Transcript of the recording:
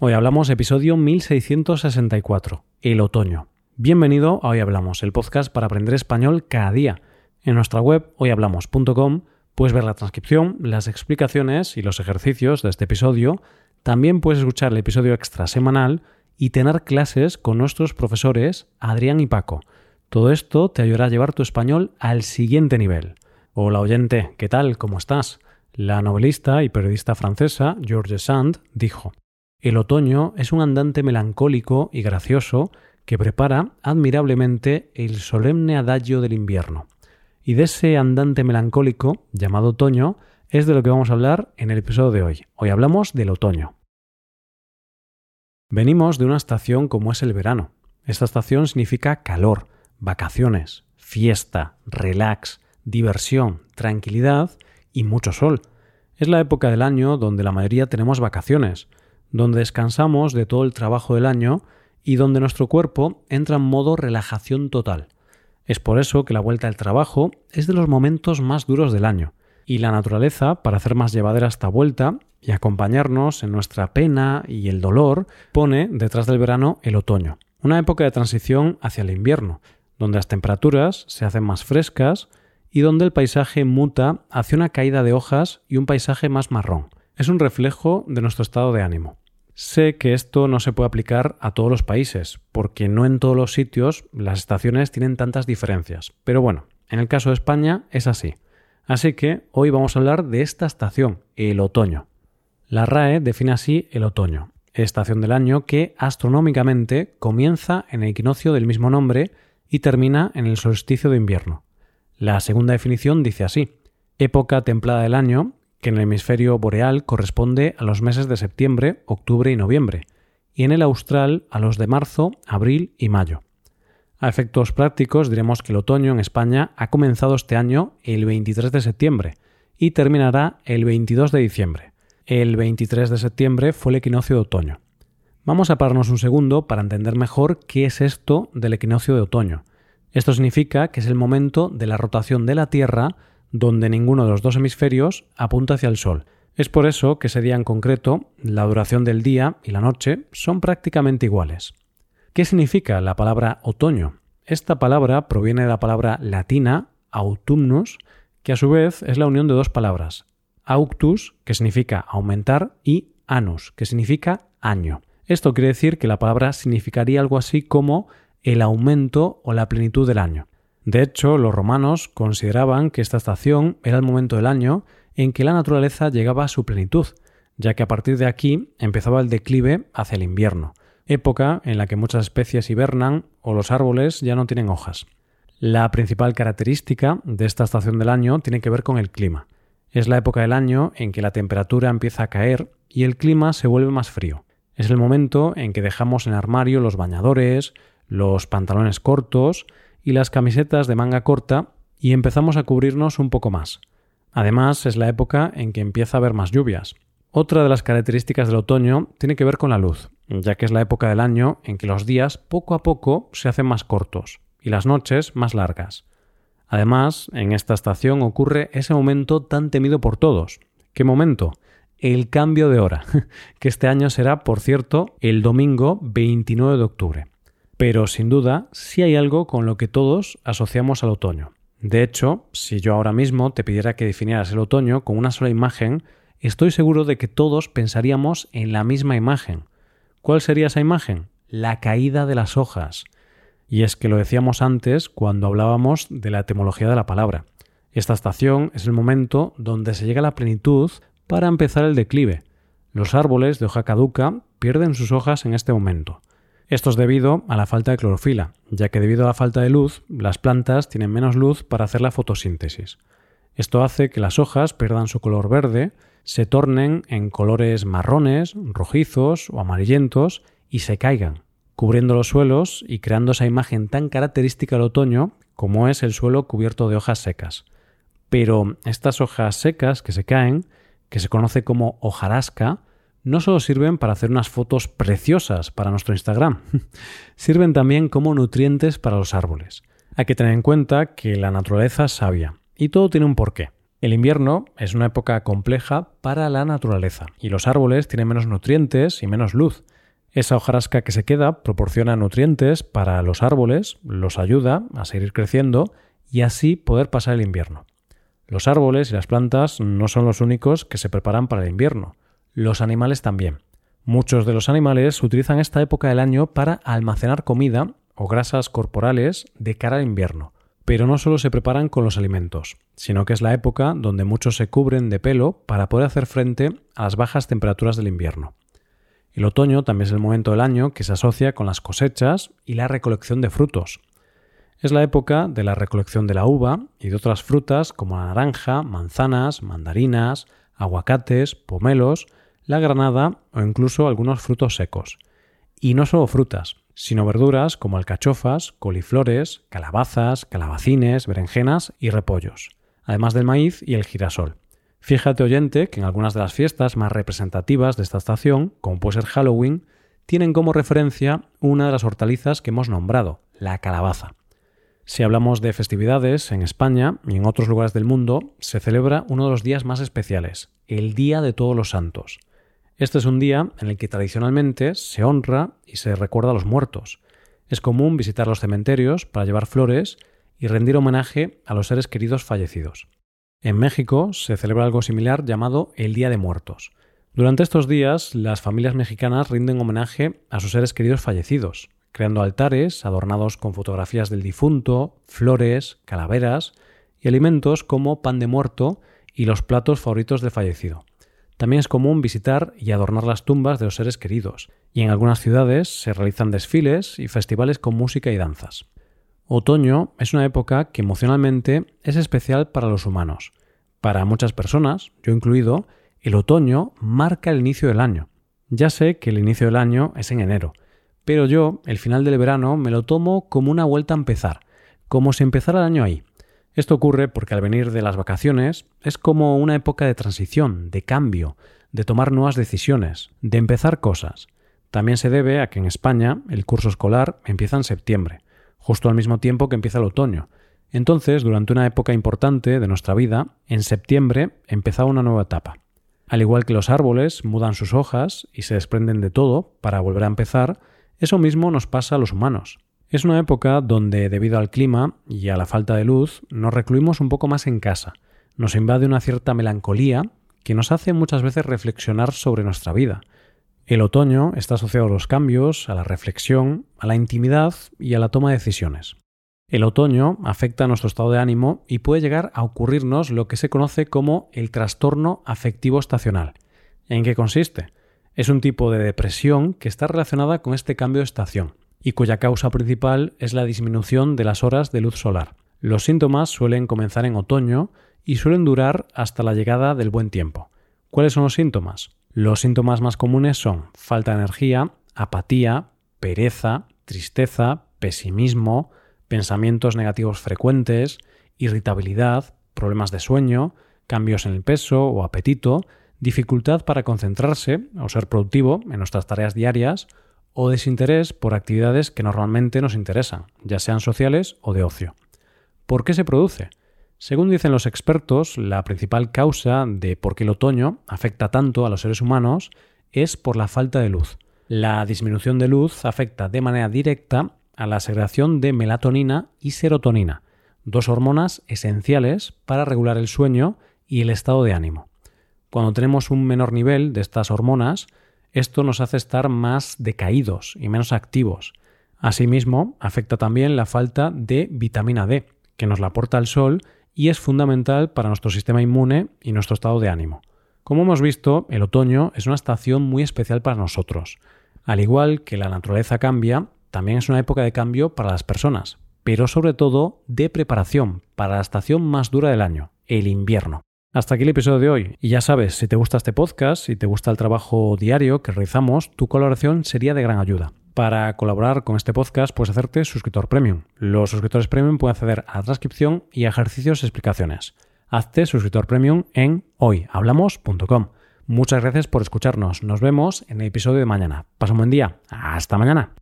Hoy hablamos episodio 1664, el otoño. Bienvenido a Hoy Hablamos, el podcast para aprender español cada día. En nuestra web hoyhablamos.com puedes ver la transcripción, las explicaciones y los ejercicios de este episodio. También puedes escuchar el episodio extra semanal y tener clases con nuestros profesores Adrián y Paco. Todo esto te ayudará a llevar tu español al siguiente nivel. Hola oyente, ¿qué tal? ¿Cómo estás? La novelista y periodista francesa George Sand dijo el otoño es un andante melancólico y gracioso que prepara admirablemente el solemne adagio del invierno. Y de ese andante melancólico, llamado otoño, es de lo que vamos a hablar en el episodio de hoy. Hoy hablamos del otoño. Venimos de una estación como es el verano. Esta estación significa calor, vacaciones, fiesta, relax, diversión, tranquilidad y mucho sol. Es la época del año donde la mayoría tenemos vacaciones, donde descansamos de todo el trabajo del año y donde nuestro cuerpo entra en modo relajación total. Es por eso que la vuelta al trabajo es de los momentos más duros del año, y la naturaleza, para hacer más llevadera esta vuelta y acompañarnos en nuestra pena y el dolor, pone detrás del verano el otoño, una época de transición hacia el invierno, donde las temperaturas se hacen más frescas y donde el paisaje muta hacia una caída de hojas y un paisaje más marrón es un reflejo de nuestro estado de ánimo. Sé que esto no se puede aplicar a todos los países, porque no en todos los sitios las estaciones tienen tantas diferencias. Pero bueno, en el caso de España es así. Así que hoy vamos a hablar de esta estación, el otoño. La RAE define así el otoño, estación del año que astronómicamente comienza en el equinoccio del mismo nombre y termina en el solsticio de invierno. La segunda definición dice así, época templada del año que en el hemisferio boreal corresponde a los meses de septiembre, octubre y noviembre, y en el austral a los de marzo, abril y mayo. A efectos prácticos diremos que el otoño en España ha comenzado este año el 23 de septiembre y terminará el 22 de diciembre. El 23 de septiembre fue el equinoccio de otoño. Vamos a pararnos un segundo para entender mejor qué es esto del equinoccio de otoño. Esto significa que es el momento de la rotación de la Tierra donde ninguno de los dos hemisferios apunta hacia el Sol. Es por eso que ese día en concreto, la duración del día y la noche son prácticamente iguales. ¿Qué significa la palabra otoño? Esta palabra proviene de la palabra latina autumnus, que a su vez es la unión de dos palabras, auctus, que significa aumentar, y anus, que significa año. Esto quiere decir que la palabra significaría algo así como el aumento o la plenitud del año. De hecho, los romanos consideraban que esta estación era el momento del año en que la naturaleza llegaba a su plenitud, ya que a partir de aquí empezaba el declive hacia el invierno, época en la que muchas especies hibernan o los árboles ya no tienen hojas. La principal característica de esta estación del año tiene que ver con el clima. Es la época del año en que la temperatura empieza a caer y el clima se vuelve más frío. Es el momento en que dejamos en armario los bañadores, los pantalones cortos y las camisetas de manga corta y empezamos a cubrirnos un poco más. Además, es la época en que empieza a haber más lluvias. Otra de las características del otoño tiene que ver con la luz, ya que es la época del año en que los días poco a poco se hacen más cortos y las noches más largas. Además, en esta estación ocurre ese momento tan temido por todos. ¿Qué momento? El cambio de hora, que este año será, por cierto, el domingo 29 de octubre. Pero sin duda, sí hay algo con lo que todos asociamos al otoño. De hecho, si yo ahora mismo te pidiera que definieras el otoño con una sola imagen, estoy seguro de que todos pensaríamos en la misma imagen. ¿Cuál sería esa imagen? La caída de las hojas. Y es que lo decíamos antes cuando hablábamos de la etimología de la palabra. Esta estación es el momento donde se llega a la plenitud para empezar el declive. Los árboles de hoja caduca pierden sus hojas en este momento. Esto es debido a la falta de clorofila, ya que debido a la falta de luz, las plantas tienen menos luz para hacer la fotosíntesis. Esto hace que las hojas pierdan su color verde, se tornen en colores marrones, rojizos o amarillentos y se caigan, cubriendo los suelos y creando esa imagen tan característica del otoño como es el suelo cubierto de hojas secas. Pero estas hojas secas que se caen, que se conoce como hojarasca, no solo sirven para hacer unas fotos preciosas para nuestro Instagram, sirven también como nutrientes para los árboles. Hay que tener en cuenta que la naturaleza es sabia y todo tiene un porqué. El invierno es una época compleja para la naturaleza y los árboles tienen menos nutrientes y menos luz. Esa hojarasca que se queda proporciona nutrientes para los árboles, los ayuda a seguir creciendo y así poder pasar el invierno. Los árboles y las plantas no son los únicos que se preparan para el invierno, los animales también. Muchos de los animales utilizan esta época del año para almacenar comida o grasas corporales de cara al invierno. Pero no solo se preparan con los alimentos, sino que es la época donde muchos se cubren de pelo para poder hacer frente a las bajas temperaturas del invierno. El otoño también es el momento del año que se asocia con las cosechas y la recolección de frutos. Es la época de la recolección de la uva y de otras frutas como la naranja, manzanas, mandarinas, aguacates, pomelos, la granada o incluso algunos frutos secos. Y no solo frutas, sino verduras como alcachofas, coliflores, calabazas, calabacines, berenjenas y repollos, además del maíz y el girasol. Fíjate oyente que en algunas de las fiestas más representativas de esta estación, como puede ser Halloween, tienen como referencia una de las hortalizas que hemos nombrado, la calabaza. Si hablamos de festividades, en España y en otros lugares del mundo se celebra uno de los días más especiales, el Día de Todos los Santos. Este es un día en el que tradicionalmente se honra y se recuerda a los muertos. Es común visitar los cementerios para llevar flores y rendir homenaje a los seres queridos fallecidos. En México se celebra algo similar llamado el Día de Muertos. Durante estos días, las familias mexicanas rinden homenaje a sus seres queridos fallecidos, creando altares adornados con fotografías del difunto, flores, calaveras y alimentos como pan de muerto y los platos favoritos del fallecido. También es común visitar y adornar las tumbas de los seres queridos, y en algunas ciudades se realizan desfiles y festivales con música y danzas. Otoño es una época que emocionalmente es especial para los humanos. Para muchas personas, yo incluido, el otoño marca el inicio del año. Ya sé que el inicio del año es en enero, pero yo el final del verano me lo tomo como una vuelta a empezar, como si empezara el año ahí, esto ocurre porque al venir de las vacaciones es como una época de transición, de cambio, de tomar nuevas decisiones, de empezar cosas. También se debe a que en España el curso escolar empieza en septiembre, justo al mismo tiempo que empieza el otoño. Entonces, durante una época importante de nuestra vida, en septiembre empezaba una nueva etapa. Al igual que los árboles mudan sus hojas y se desprenden de todo para volver a empezar, eso mismo nos pasa a los humanos. Es una época donde, debido al clima y a la falta de luz, nos recluimos un poco más en casa. Nos invade una cierta melancolía que nos hace muchas veces reflexionar sobre nuestra vida. El otoño está asociado a los cambios, a la reflexión, a la intimidad y a la toma de decisiones. El otoño afecta a nuestro estado de ánimo y puede llegar a ocurrirnos lo que se conoce como el trastorno afectivo estacional. ¿En qué consiste? Es un tipo de depresión que está relacionada con este cambio de estación y cuya causa principal es la disminución de las horas de luz solar. Los síntomas suelen comenzar en otoño y suelen durar hasta la llegada del buen tiempo. ¿Cuáles son los síntomas? Los síntomas más comunes son falta de energía, apatía, pereza, tristeza, pesimismo, pensamientos negativos frecuentes, irritabilidad, problemas de sueño, cambios en el peso o apetito, dificultad para concentrarse o ser productivo en nuestras tareas diarias, o desinterés por actividades que normalmente nos interesan, ya sean sociales o de ocio. ¿Por qué se produce? Según dicen los expertos, la principal causa de por qué el otoño afecta tanto a los seres humanos es por la falta de luz. La disminución de luz afecta de manera directa a la segregación de melatonina y serotonina, dos hormonas esenciales para regular el sueño y el estado de ánimo. Cuando tenemos un menor nivel de estas hormonas, esto nos hace estar más decaídos y menos activos. Asimismo, afecta también la falta de vitamina D, que nos la aporta el sol y es fundamental para nuestro sistema inmune y nuestro estado de ánimo. Como hemos visto, el otoño es una estación muy especial para nosotros. Al igual que la naturaleza cambia, también es una época de cambio para las personas, pero sobre todo de preparación para la estación más dura del año, el invierno. Hasta aquí el episodio de hoy. Y ya sabes, si te gusta este podcast, si te gusta el trabajo diario que realizamos, tu colaboración sería de gran ayuda. Para colaborar con este podcast puedes hacerte suscriptor premium. Los suscriptores premium pueden acceder a transcripción y ejercicios y explicaciones. Hazte suscriptor premium en hoyhablamos.com. Muchas gracias por escucharnos. Nos vemos en el episodio de mañana. Pasa un buen día. Hasta mañana.